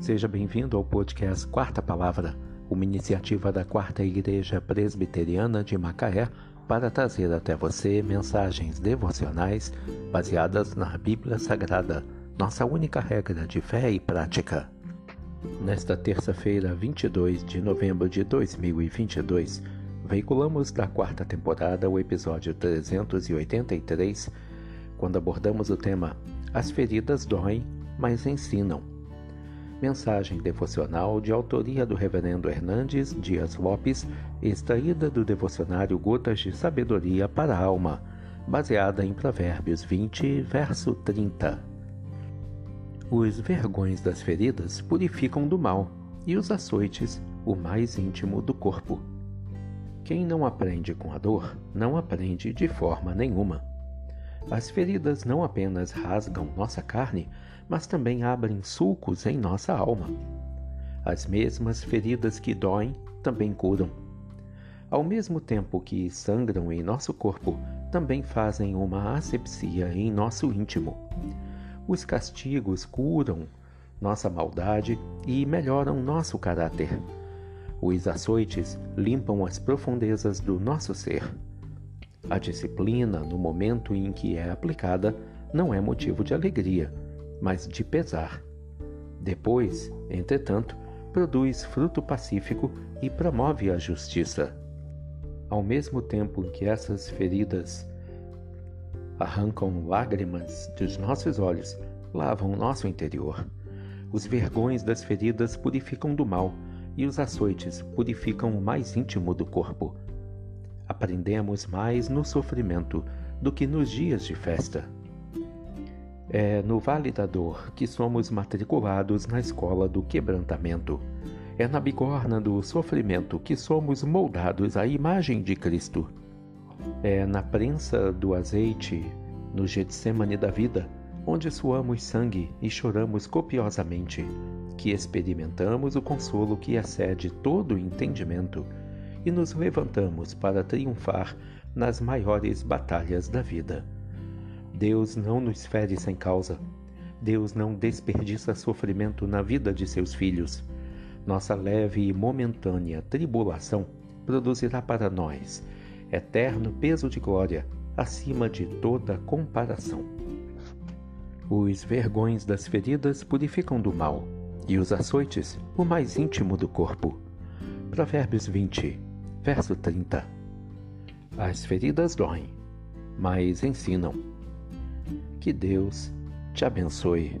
Seja bem-vindo ao podcast Quarta Palavra, uma iniciativa da Quarta Igreja Presbiteriana de Macaé para trazer até você mensagens devocionais baseadas na Bíblia Sagrada, nossa única regra de fé e prática. Nesta terça-feira, 22 de novembro de 2022, veiculamos da quarta temporada o episódio 383, quando abordamos o tema As feridas doem, mas ensinam Mensagem devocional de autoria do Reverendo Hernandes Dias Lopes, extraída do devocionário Gotas de Sabedoria para a Alma, baseada em Provérbios 20, verso 30. Os vergões das feridas purificam do mal, e os açoites o mais íntimo do corpo. Quem não aprende com a dor, não aprende de forma nenhuma. As feridas não apenas rasgam nossa carne, mas também abrem sulcos em nossa alma. As mesmas feridas que doem também curam. Ao mesmo tempo que sangram em nosso corpo, também fazem uma asepsia em nosso íntimo. Os castigos curam nossa maldade e melhoram nosso caráter. Os açoites limpam as profundezas do nosso ser. A disciplina, no momento em que é aplicada, não é motivo de alegria, mas de pesar. Depois, entretanto, produz fruto pacífico e promove a justiça. Ao mesmo tempo que essas feridas arrancam lágrimas dos nossos olhos, lavam nosso interior. Os vergões das feridas purificam do mal, e os açoites purificam o mais íntimo do corpo. Aprendemos mais no sofrimento do que nos dias de festa. É no Vale da Dor que somos matriculados na escola do quebrantamento. É na bigorna do sofrimento que somos moldados à imagem de Cristo. É na prensa do azeite, no Getsemane da vida, onde suamos sangue e choramos copiosamente, que experimentamos o consolo que excede todo o entendimento e nos levantamos para triunfar nas maiores batalhas da vida. Deus não nos fere sem causa. Deus não desperdiça sofrimento na vida de seus filhos. Nossa leve e momentânea tribulação produzirá para nós eterno peso de glória acima de toda comparação. Os vergões das feridas purificam do mal, e os açoites o mais íntimo do corpo. Provérbios 20, verso 30. As feridas doem, mas ensinam. Que Deus te abençoe.